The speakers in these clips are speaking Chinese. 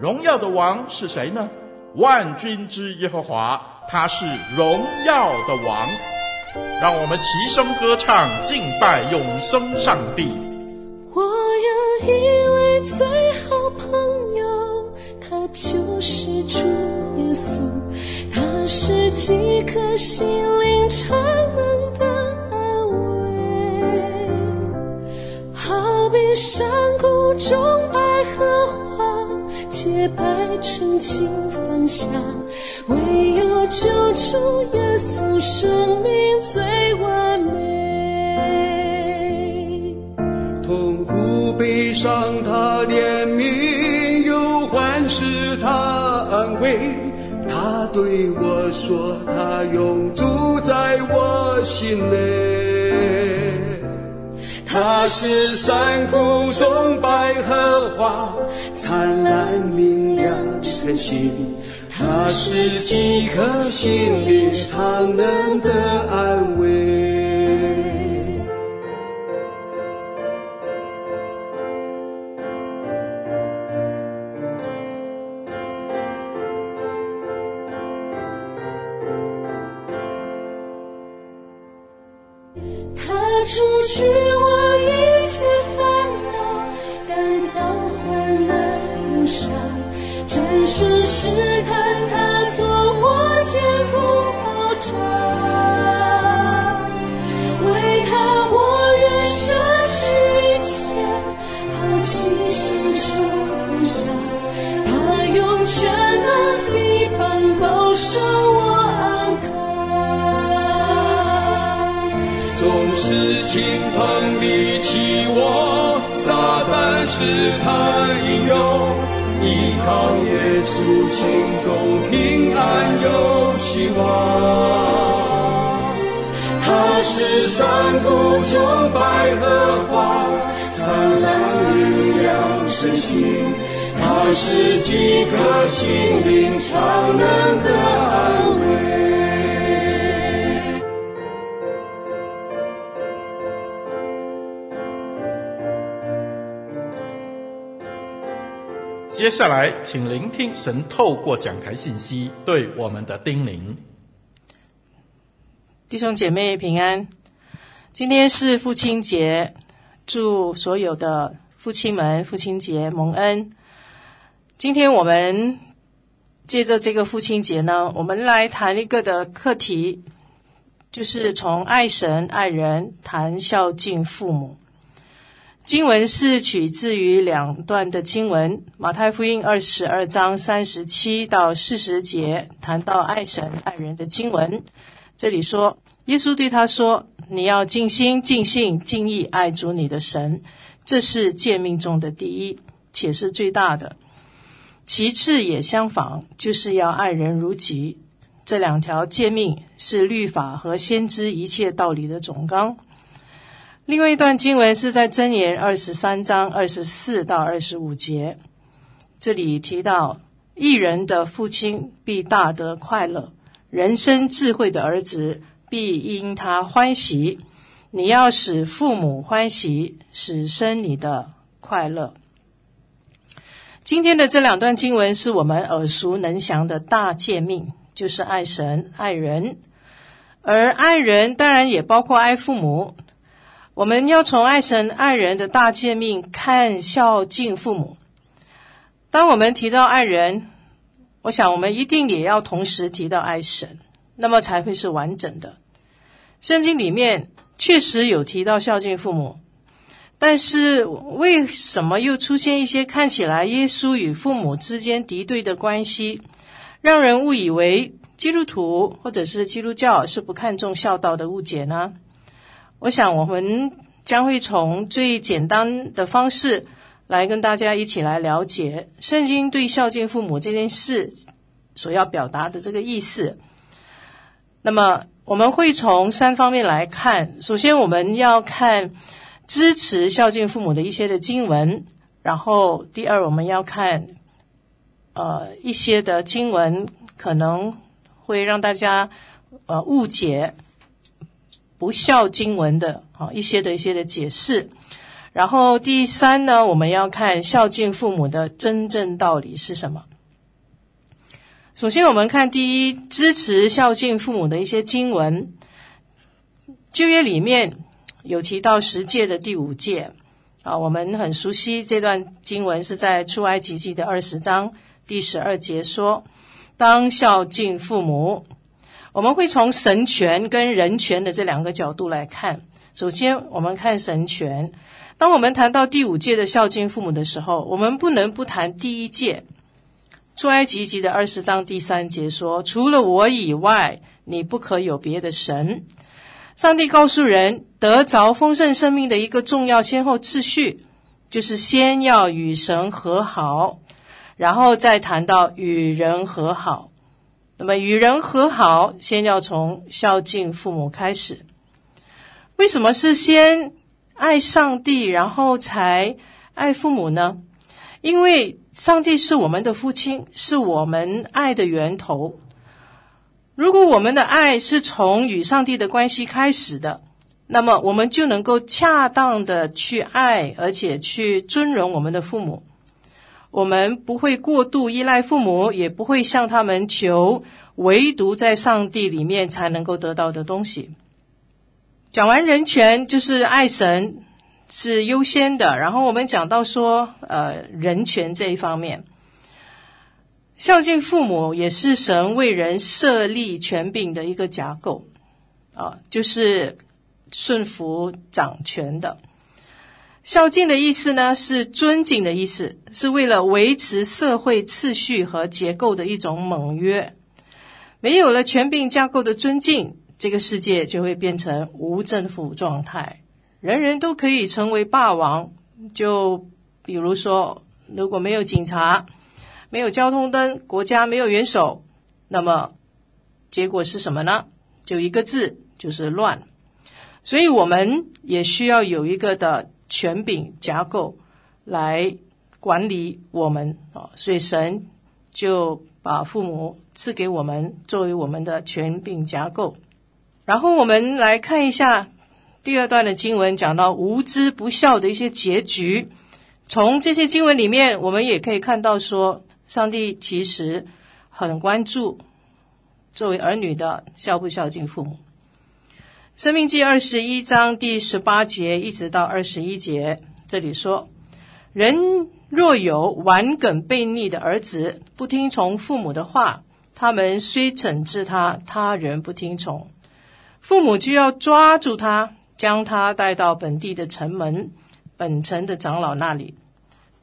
荣耀的王是谁呢？万军之耶和华，他是荣耀的王。让我们齐声歌唱，敬拜永生上帝。我有一位最好朋友，他就是主耶稣，他是几颗心灵常能的安慰，好比。山谷中百合花，洁白纯净芳香，唯有救主耶稣，生命最完美。痛苦悲伤他怜悯，忧患使他安慰。他对我说，他永住在我心内。他是山谷中百合花，灿烂明亮晨曦。他是几颗心灵常能的安慰。是山谷中百合花，灿烂明亮身心，它是几颗心灵常能的安慰。接下来，请聆听神透过讲台信息对我们的叮咛。弟兄姐妹平安，今天是父亲节，祝所有的父亲们父亲节蒙恩。今天我们借着这个父亲节呢，我们来谈一个的课题，就是从爱神爱人谈孝敬父母。经文是取自于两段的经文，马太福音二十二章三十七到四十节，谈到爱神爱人的经文。这里说，耶稣对他说：“你要尽心、尽性、尽意爱主你的神，这是诫命中的第一，且是最大的。其次也相仿，就是要爱人如己。这两条诫命是律法和先知一切道理的总纲。”另外一段经文是在箴言二十三章二十四到二十五节，这里提到一人的父亲必大得快乐，人生智慧的儿子必因他欢喜。你要使父母欢喜，使生你的快乐。今天的这两段经文是我们耳熟能详的大诫命，就是爱神爱人，而爱人当然也包括爱父母。我们要从爱神爱人的大诫命看孝敬父母。当我们提到爱人，我想我们一定也要同时提到爱神，那么才会是完整的。圣经里面确实有提到孝敬父母，但是为什么又出现一些看起来耶稣与父母之间敌对的关系，让人误以为基督徒或者是基督教是不看重孝道的误解呢？我想，我们将会从最简单的方式来跟大家一起来了解圣经对孝敬父母这件事所要表达的这个意思。那么，我们会从三方面来看。首先，我们要看支持孝敬父母的一些的经文；然后，第二，我们要看呃一些的经文可能会让大家呃误解。不孝经文的啊一些的一些的解释，然后第三呢，我们要看孝敬父母的真正道理是什么。首先，我们看第一，支持孝敬父母的一些经文。旧约里面有提到十诫的第五诫啊，我们很熟悉这段经文，是在出埃及记的二十章第十二节说：“当孝敬父母。”我们会从神权跟人权的这两个角度来看。首先，我们看神权。当我们谈到第五诫的孝敬父母的时候，我们不能不谈第一诫。出埃及记的二十章第三节说：“除了我以外，你不可有别的神。”上帝告诉人，得着丰盛生命的一个重要先后次序，就是先要与神和好，然后再谈到与人和好。那么与人和好，先要从孝敬父母开始。为什么是先爱上帝，然后才爱父母呢？因为上帝是我们的父亲，是我们爱的源头。如果我们的爱是从与上帝的关系开始的，那么我们就能够恰当的去爱，而且去尊荣我们的父母。我们不会过度依赖父母，也不会向他们求唯独在上帝里面才能够得到的东西。讲完人权，就是爱神是优先的。然后我们讲到说，呃，人权这一方面，孝敬父母也是神为人设立权柄的一个架构啊，就是顺服掌权的。孝敬的意思呢，是尊敬的意思，是为了维持社会秩序和结构的一种盟约。没有了权柄架构的尊敬，这个世界就会变成无政府状态，人人都可以成为霸王。就比如说，如果没有警察，没有交通灯，国家没有元首，那么结果是什么呢？就一个字，就是乱。所以我们也需要有一个的。权柄架构来管理我们啊，所以神就把父母赐给我们作为我们的权柄架构。然后我们来看一下第二段的经文，讲到无知不孝的一些结局。从这些经文里面，我们也可以看到说，上帝其实很关注作为儿女的孝不孝敬父母。生命记二十一章第十八节一直到二十一节，这里说：人若有顽梗悖逆的儿子，不听从父母的话，他们虽惩治他，他仍不听从，父母就要抓住他，将他带到本地的城门，本城的长老那里，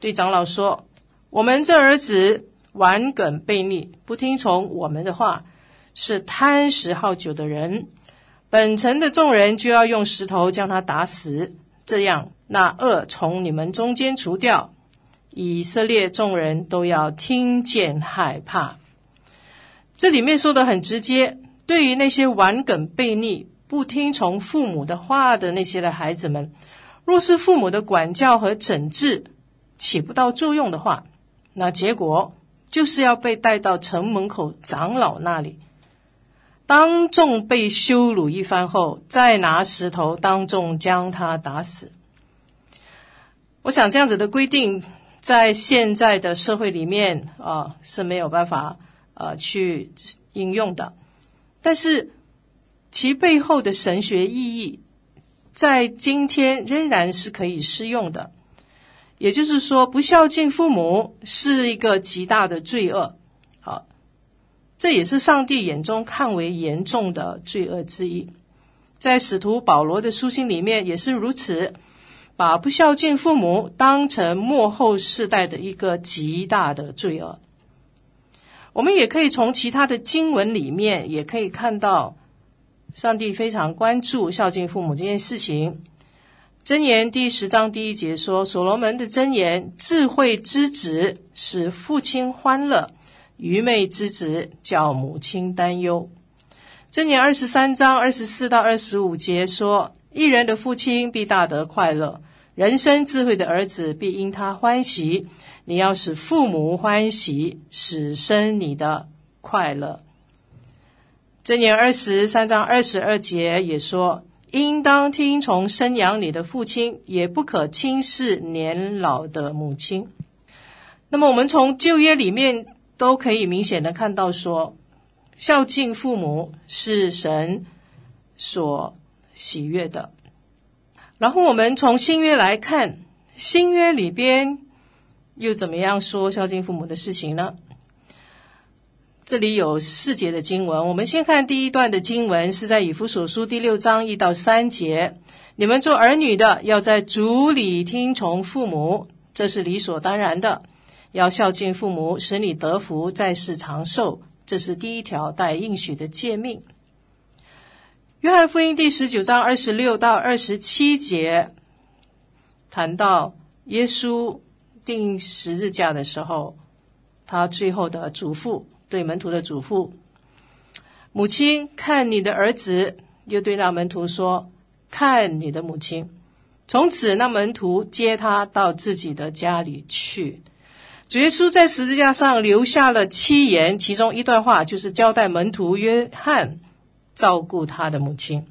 对长老说：我们这儿子顽梗悖逆，不听从我们的话，是贪食好酒的人。本城的众人就要用石头将他打死，这样那恶从你们中间除掉。以色列众人都要听见害怕。这里面说的很直接，对于那些顽梗悖逆、不听从父母的话的那些的孩子们，若是父母的管教和整治起不到作用的话，那结果就是要被带到城门口长老那里。当众被羞辱一番后，再拿石头当众将他打死。我想这样子的规定在现在的社会里面啊是没有办法呃去应用的，但是其背后的神学意义在今天仍然是可以适用的。也就是说，不孝敬父母是一个极大的罪恶。好，这也是上帝眼中看为严重的罪恶之一。在使徒保罗的书信里面也是如此，把不孝敬父母当成幕后世代的一个极大的罪恶。我们也可以从其他的经文里面也可以看到，上帝非常关注孝敬父母这件事情。箴言第十章第一节说：“所罗门的箴言，智慧之子使父亲欢乐，愚昧之子叫母亲担忧。”箴言二十三章二十四到二十五节说：“一人的父亲必大得快乐，人生智慧的儿子必因他欢喜。你要使父母欢喜，使生你的快乐。”箴言二十三章二十二节也说。应当听从生养你的父亲，也不可轻视年老的母亲。那么，我们从旧约里面都可以明显的看到说，说孝敬父母是神所喜悦的。然后，我们从新约来看，新约里边又怎么样说孝敬父母的事情呢？这里有四节的经文，我们先看第一段的经文，是在以弗所书第六章一到三节。你们做儿女的，要在主里听从父母，这是理所当然的。要孝敬父母，使你得福，在世长寿，这是第一条带应许的诫命。约翰福音第十九章二十六到二十七节谈到耶稣定十字架的时候，他最后的嘱咐。对门徒的嘱咐，母亲看你的儿子，又对那门徒说：“看你的母亲。”从此，那门徒接他到自己的家里去。主耶稣在十字架上留下了七言，其中一段话就是交代门徒约翰照顾他的母亲。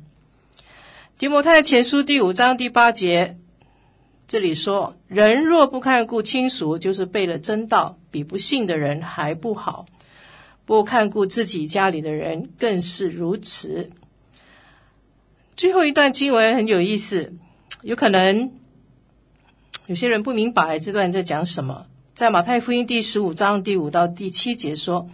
提摩太前书第五章第八节，这里说：“人若不看顾亲属，就是背了真道，比不信的人还不好。”不看顾自己家里的人更是如此。最后一段经文很有意思，有可能有些人不明白这段在讲什么。在马太福音第十五章第五到第七节说：“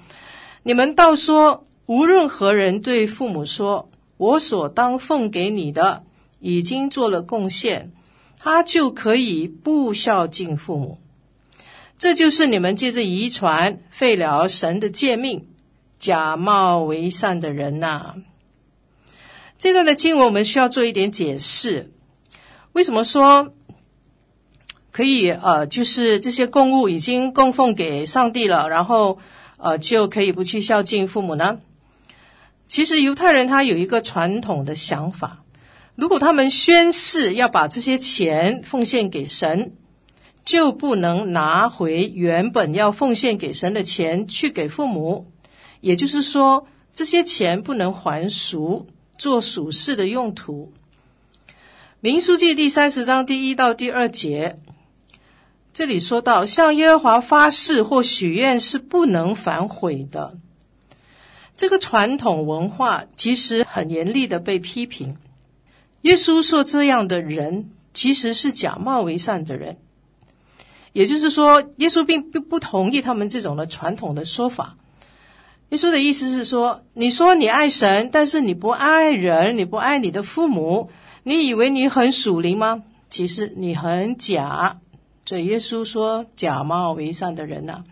你们倒说，无论何人对父母说，我所当奉给你的已经做了贡献，他就可以不孝敬父母。”这就是你们借着遗传废了神的诫命，假冒为善的人呐、这段的经文我们需要做一点解释。为什么说可以？呃，就是这些供物已经供奉给上帝了，然后呃就可以不去孝敬父母呢？其实犹太人他有一个传统的想法：如果他们宣誓要把这些钱奉献给神。就不能拿回原本要奉献给神的钱去给父母，也就是说，这些钱不能还俗，做属世的用途。民数记第三十章第一到第二节，这里说到，向耶和华发誓或许愿是不能反悔的。这个传统文化其实很严厉的被批评。耶稣说，这样的人其实是假冒为善的人。也就是说，耶稣并不不同意他们这种的传统的说法。耶稣的意思是说，你说你爱神，但是你不爱人，你不爱你的父母，你以为你很属灵吗？其实你很假。所以耶稣说，假冒为善的人呐、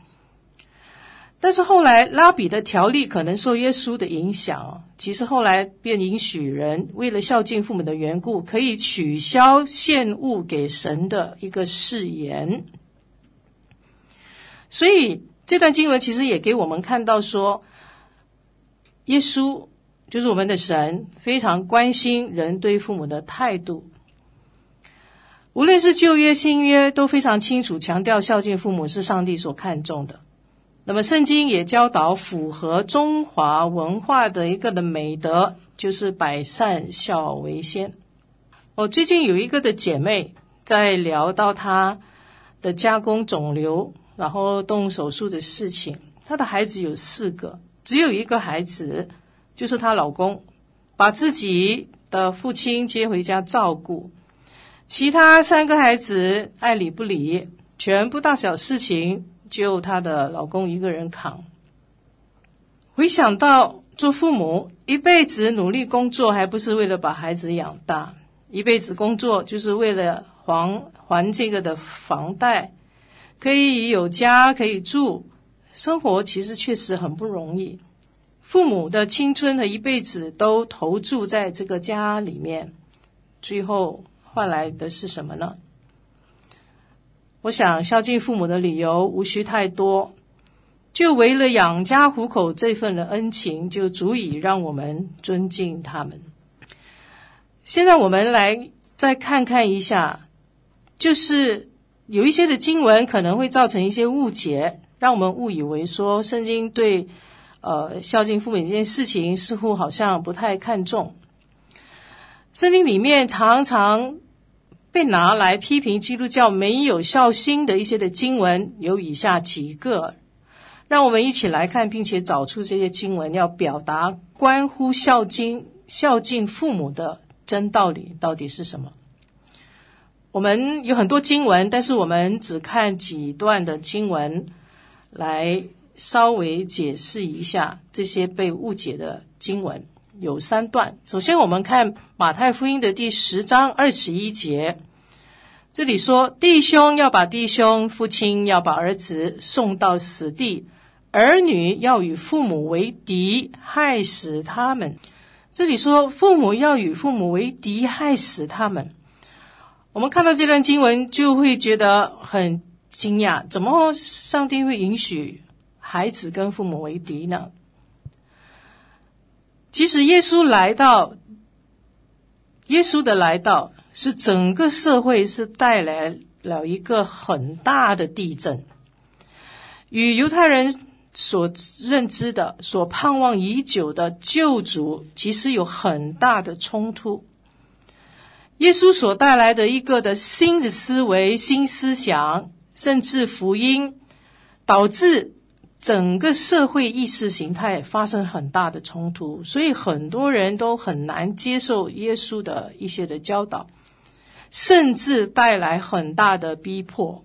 但是后来拉比的条例可能受耶稣的影响，其实后来便允许人为了孝敬父母的缘故，可以取消献物给神的一个誓言。所以这段经文其实也给我们看到说，耶稣就是我们的神，非常关心人对父母的态度。无论是旧约、新约，都非常清楚强调孝敬父母是上帝所看重的。那么圣经也教导符合中华文化的一个的美德，就是百善孝为先。我最近有一个的姐妹在聊到她的加工肿瘤。然后动手术的事情，她的孩子有四个，只有一个孩子，就是她老公，把自己的父亲接回家照顾，其他三个孩子爱理不理，全部大小事情就她的老公一个人扛。回想到做父母一辈子努力工作，还不是为了把孩子养大，一辈子工作就是为了还还这个的房贷，可以有家可以住，生活其实确实很不容易。父母的青春和一辈子都投注在这个家里面，最后换来的是什么呢？我想孝敬父母的理由无需太多，就为了养家糊口这份的恩情，就足以让我们尊敬他们。现在我们来再看看一下，就是有一些的经文可能会造成一些误解，让我们误以为说圣经对。呃，孝敬父母这件事情似乎好像不太看重。圣经里面常常被拿来批评基督教没有孝心的一些的经文，有以下几个，让我们一起来看，并且找出这些经文要表达关乎孝敬孝敬父母的真道理到底是什么。我们有很多经文，但是我们只看几段的经文来。稍微解释一下这些被误解的经文，有三段。首先，我们看马太福音的第十章二十一节，这里说：“弟兄要把弟兄，父亲要把儿子送到死地，儿女要与父母为敌，害死他们。”这里说父母要与父母为敌，害死他们。我们看到这段经文，就会觉得很惊讶：怎么上帝会允许？孩子跟父母为敌呢？其实耶稣来到，耶稣的来到是整个社会是带来了一个很大的地震，与犹太人所认知的、所盼望已久的救主，其实有很大的冲突。耶稣所带来的一个的新的思维、新思想，甚至福音，导致。整个社会意识形态发生很大的冲突，所以很多人都很难接受耶稣的一些的教导，甚至带来很大的逼迫。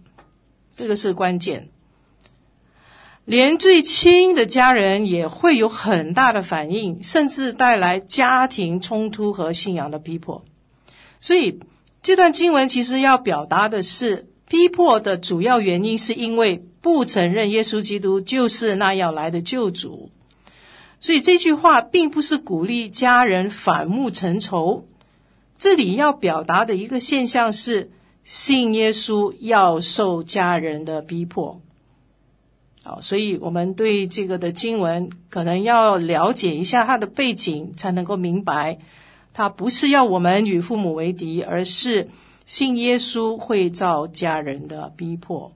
这个是关键。连最亲的家人也会有很大的反应，甚至带来家庭冲突和信仰的逼迫。所以这段经文其实要表达的是，逼迫的主要原因是因为。不承认耶稣基督就是那要来的救主，所以这句话并不是鼓励家人反目成仇。这里要表达的一个现象是，信耶稣要受家人的逼迫。好，所以我们对这个的经文可能要了解一下它的背景，才能够明白，他不是要我们与父母为敌，而是信耶稣会遭家人的逼迫。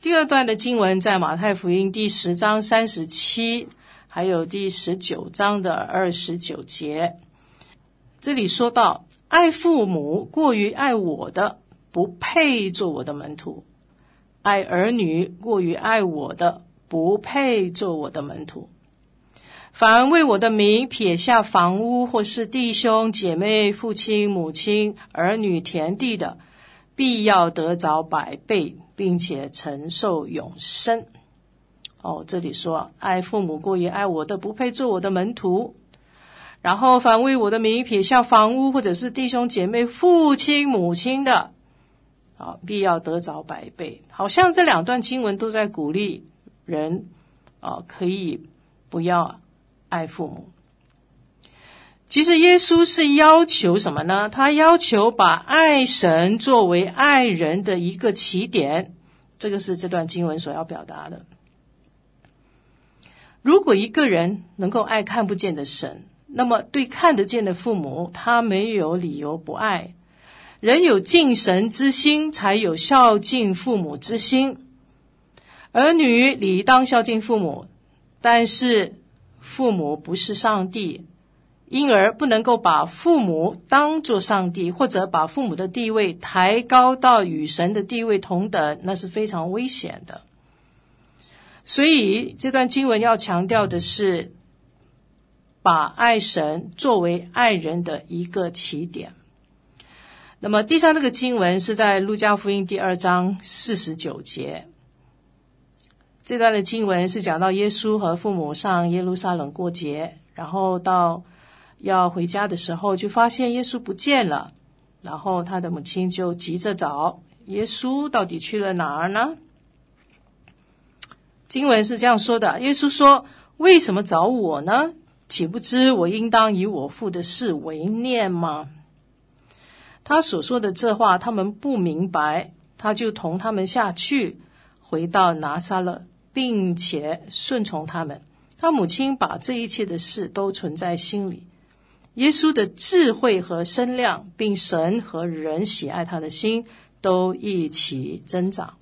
第二段的经文在马太福音第十章三十七，还有第十九章的二十九节。这里说到：爱父母过于爱我的，不配做我的门徒；爱儿女过于爱我的，不配做我的门徒。凡为我的名撇下房屋，或是弟兄姐妹、父亲母亲、儿女田地的，必要得着百倍。并且承受永生。哦，这里说爱父母过于爱我的，不配做我的门徒。然后凡为我的名撇下房屋，或者是弟兄姐妹、父亲母亲的，啊，必要得着百倍。好像这两段经文都在鼓励人，啊，可以不要爱父母。其实耶稣是要求什么呢？他要求把爱神作为爱人的一个起点，这个是这段经文所要表达的。如果一个人能够爱看不见的神，那么对看得见的父母，他没有理由不爱。人有敬神之心，才有孝敬父母之心。儿女理当孝敬父母，但是父母不是上帝。因而不能够把父母当作上帝，或者把父母的地位抬高到与神的地位同等，那是非常危险的。所以这段经文要强调的是，把爱神作为爱人的一个起点。那么第三那个经文是在路加福音第二章四十九节，这段的经文是讲到耶稣和父母上耶路撒冷过节，然后到要回家的时候，就发现耶稣不见了，然后他的母亲就急着找耶稣，到底去了哪儿呢？经文是这样说的：耶稣说：“为什么找我呢？岂不知我应当以我父的事为念吗？”他所说的这话，他们不明白，他就同他们下去，回到拿撒勒，并且顺从他们。他母亲把这一切的事都存在心里。耶稣的智慧和身量，并神和人喜爱他的心，都一起增长。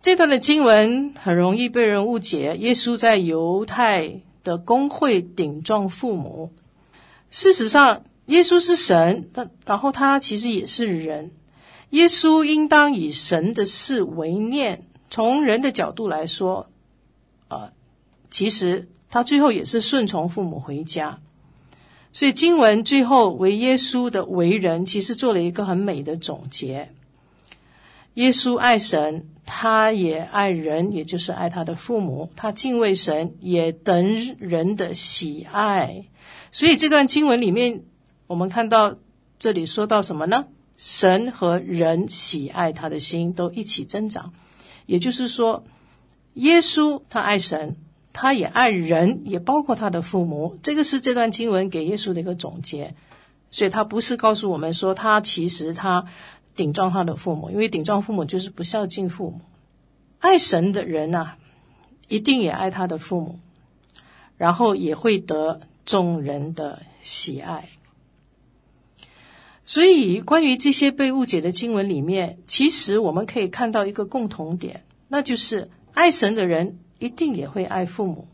这段的经文很容易被人误解，耶稣在犹太的公会顶撞父母。事实上，耶稣是神，但然后他其实也是人。耶稣应当以神的事为念。从人的角度来说，呃，其实他最后也是顺从父母回家。所以经文最后为耶稣的为人，其实做了一个很美的总结。耶稣爱神，他也爱人，也就是爱他的父母。他敬畏神，也等人的喜爱。所以这段经文里面。我们看到这里说到什么呢？神和人喜爱他的心都一起增长，也就是说，耶稣他爱神，他也爱人，也包括他的父母。这个是这段经文给耶稣的一个总结。所以他不是告诉我们说他其实他顶撞他的父母，因为顶撞父母就是不孝敬父母。爱神的人呐，一定也爱他的父母，然后也会得众人的喜爱。所以，关于这些被误解的经文里面，其实我们可以看到一个共同点，那就是爱神的人一定也会爱父母。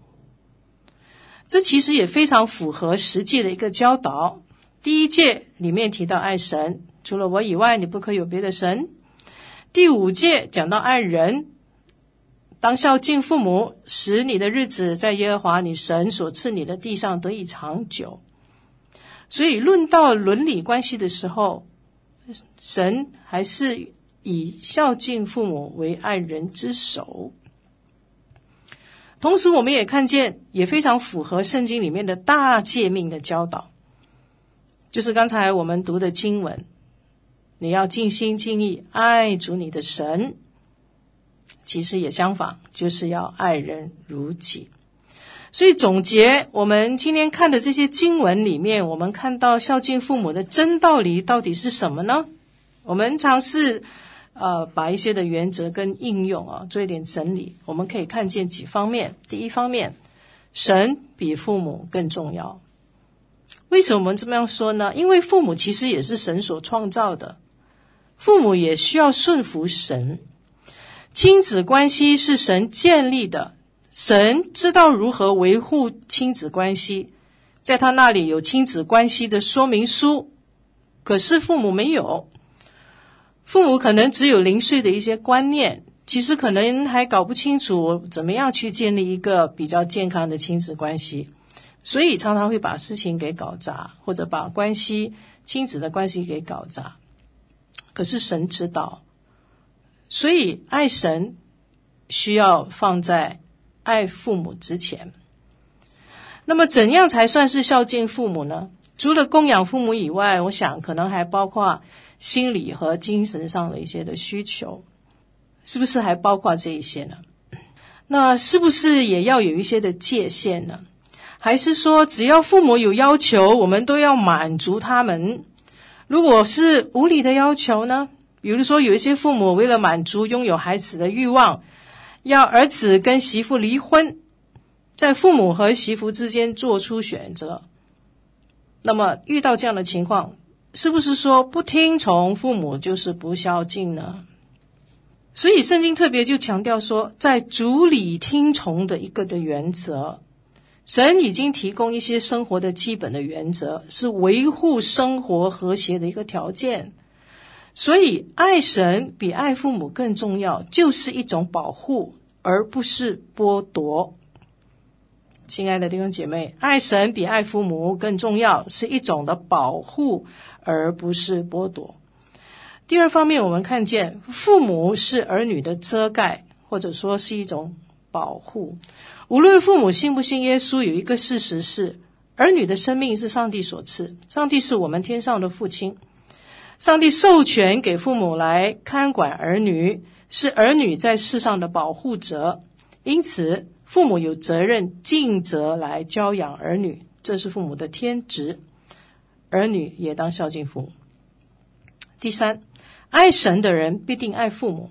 这其实也非常符合实际的一个教导。第一诫里面提到爱神，除了我以外，你不可有别的神。第五届讲到爱人，当孝敬父母，使你的日子在耶和华你神所赐你的地上得以长久。所以，论到伦理关系的时候，神还是以孝敬父母为爱人之首。同时，我们也看见，也非常符合圣经里面的大诫命的教导，就是刚才我们读的经文：你要尽心尽意爱主你的神。其实也相反，就是要爱人如己。所以总结我们今天看的这些经文里面，我们看到孝敬父母的真道理到底是什么呢？我们尝试呃把一些的原则跟应用啊做一点整理，我们可以看见几方面。第一方面，神比父母更重要。为什么我们这么样说呢？因为父母其实也是神所创造的，父母也需要顺服神。亲子关系是神建立的。神知道如何维护亲子关系，在他那里有亲子关系的说明书，可是父母没有。父母可能只有零碎的一些观念，其实可能还搞不清楚怎么样去建立一个比较健康的亲子关系，所以常常会把事情给搞砸，或者把关系、亲子的关系给搞砸。可是神知道，所以爱神需要放在。爱父母之前，那么怎样才算是孝敬父母呢？除了供养父母以外，我想可能还包括心理和精神上的一些的需求，是不是还包括这一些呢？那是不是也要有一些的界限呢？还是说只要父母有要求，我们都要满足他们？如果是无理的要求呢？比如说有一些父母为了满足拥有孩子的欲望。要儿子跟媳妇离婚，在父母和媳妇之间做出选择。那么遇到这样的情况，是不是说不听从父母就是不孝敬呢？所以圣经特别就强调说，在主里听从的一个的原则，神已经提供一些生活的基本的原则，是维护生活和谐的一个条件。所以爱神比爱父母更重要，就是一种保护。而不是剥夺。亲爱的弟兄姐妹，爱神比爱父母更重要，是一种的保护，而不是剥夺。第二方面，我们看见父母是儿女的遮盖，或者说是一种保护。无论父母信不信耶稣，有一个事实是，儿女的生命是上帝所赐，上帝是我们天上的父亲，上帝授权给父母来看管儿女，是儿女在世上的保护者，因此父母有责任尽责来教养儿女，这是父母的天职，儿女也当孝敬父母。第三，爱神的人必定爱父母。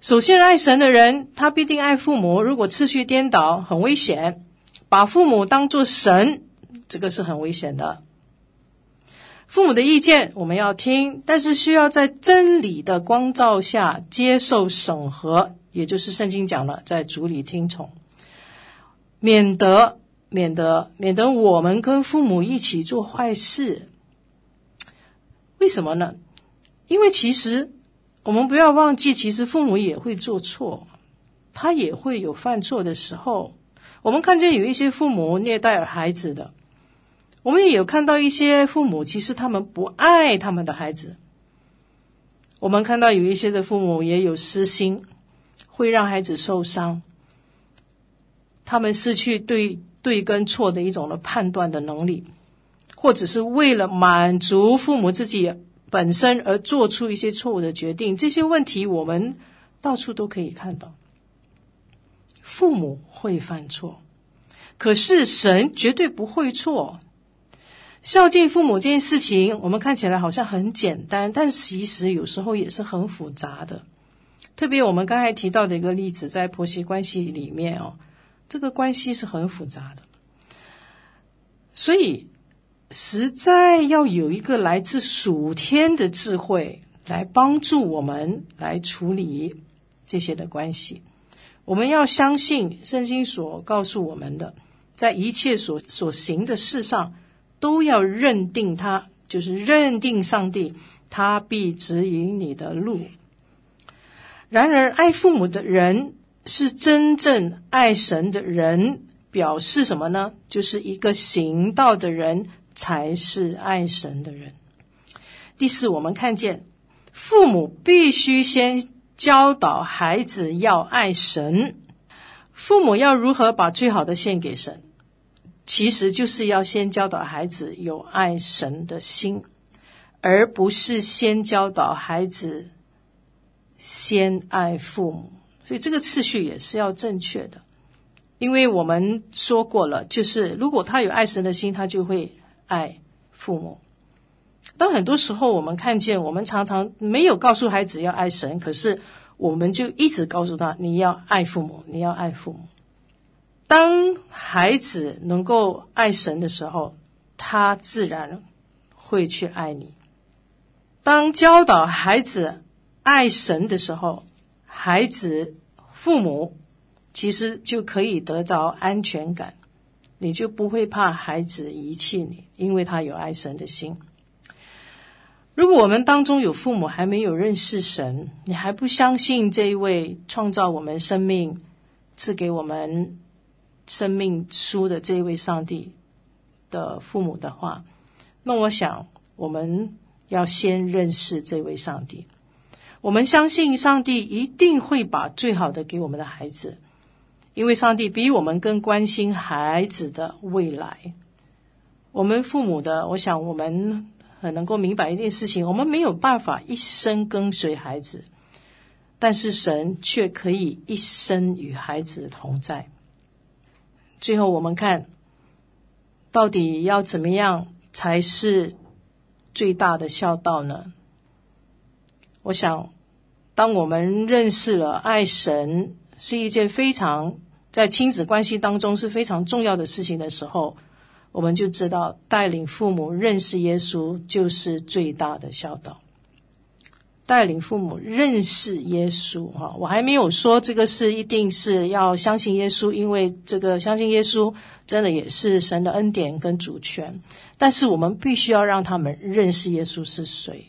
首先，爱神的人，他必定爱父母。如果次序颠倒，很危险。把父母当作神，这个是很危险的。父母的意见我们要听，但是需要在真理的光照下接受审核，也就是圣经讲了，在主里听从，免得免得免得我们跟父母一起做坏事。为什么呢？因为其实。我们不要忘记，其实父母也会做错，他也会有犯错的时候。我们看见有一些父母虐待孩子的，我们也有看到一些父母，其实他们不爱他们的孩子。我们看到有一些的父母也有私心，会让孩子受伤，他们失去对对跟错的一种的判断的能力，或者是为了满足父母自己。本身而做出一些错误的决定，这些问题我们到处都可以看到。父母会犯错，可是神绝对不会错。孝敬父母这件事情，我们看起来好像很简单，但其实有时候也是很复杂的。特别我们刚才提到的一个例子，在婆媳关系里面哦，这个关系是很复杂的，所以。实在要有一个来自属天的智慧来帮助我们来处理这些的关系。我们要相信圣经所告诉我们的，在一切所所行的事上，都要认定他，就是认定上帝，他必指引你的路。然而，爱父母的人是真正爱神的人，表示什么呢？就是一个行道的人。才是爱神的人。第四，我们看见父母必须先教导孩子要爱神。父母要如何把最好的献给神？其实就是要先教导孩子有爱神的心，而不是先教导孩子先爱父母。所以这个次序也是要正确的，因为我们说过了，就是如果他有爱神的心，他就会。爱父母，当很多时候我们看见，我们常常没有告诉孩子要爱神，可是我们就一直告诉他，你要爱父母，你要爱父母。当孩子能够爱神的时候，他自然会去爱你。当教导孩子爱神的时候，孩子父母其实就可以得着安全感。你就不会怕孩子遗弃你，因为他有爱神的心。如果我们当中有父母还没有认识神，你还不相信这一位创造我们生命、赐给我们生命书的这一位上帝的父母的话，那我想我们要先认识这位上帝。我们相信上帝一定会把最好的给我们的孩子。因为上帝比我们更关心孩子的未来，我们父母的，我想我们很能够明白一件事情：我们没有办法一生跟随孩子，但是神却可以一生与孩子同在。最后，我们看到底要怎么样才是最大的孝道呢？我想，当我们认识了爱神。是一件非常在亲子关系当中是非常重要的事情的时候，我们就知道带领父母认识耶稣就是最大的孝道。带领父母认识耶稣，哈，我还没有说这个是一定是要相信耶稣，因为这个相信耶稣真的也是神的恩典跟主权，但是我们必须要让他们认识耶稣是谁。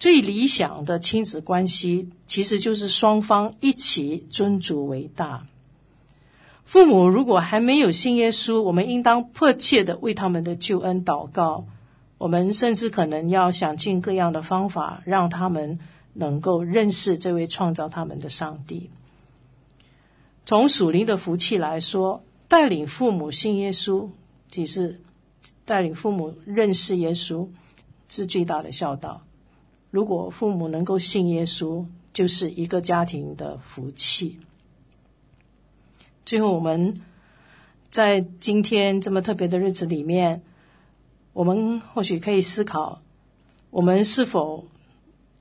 最理想的亲子关系，其实就是双方一起尊主为大。父母如果还没有信耶稣，我们应当迫切的为他们的救恩祷告。我们甚至可能要想尽各样的方法，让他们能够认识这位创造他们的上帝。从属灵的福气来说，带领父母信耶稣，即是带领父母认识耶稣，是最大的孝道。如果父母能够信耶稣，就是一个家庭的福气。最后，我们在今天这么特别的日子里面，我们或许可以思考：我们是否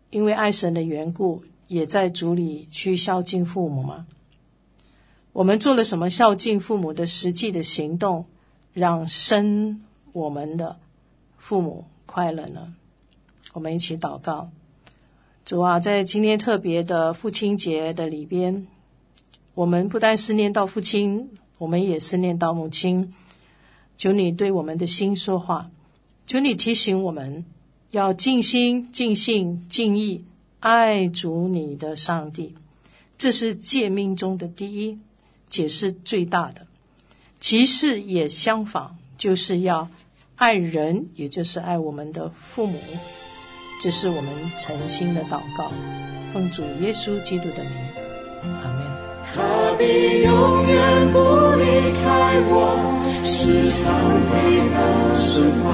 因为爱神的缘故，也在主里去孝敬父母吗？我们做了什么孝敬父母的实际的行动，让生我们的父母快乐呢？我们一起祷告：主啊，在今天特别的父亲节的里边，我们不但思念到父亲，我们也思念到母亲。求你对我们的心说话，求你提醒我们要尽心、尽性、尽意爱主你的上帝，这是诫命中的第一。解释最大的，其次也相仿，就是要爱人，也就是爱我们的父母。这是我们诚心的祷告，奉主耶稣基督的名，阿门。他必永远不离开我，时常陪我身旁。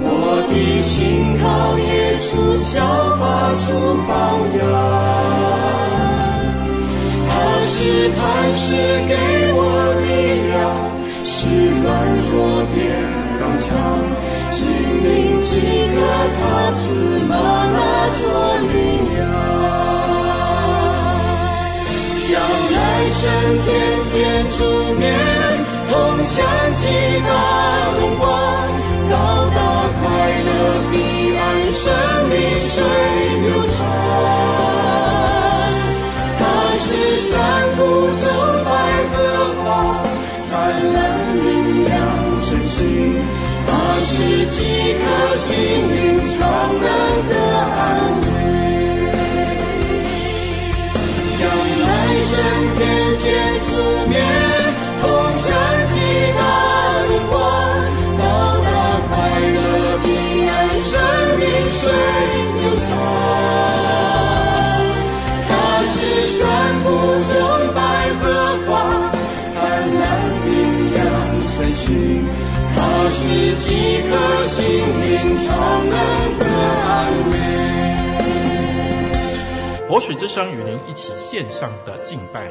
我的心靠耶稣，效法主榜样。是磐石给我力量，使软弱变刚强，心灵饥渴他赐吗哪作灵粮，升天见主面，同享极大荣光，高大快乐彼岸，生命水流长。是山谷中百合花，灿烂明亮晨星。它是饥渴心灵常能得安它是饥渴心灵常能得安慰。活水之声与您一起线上的敬拜，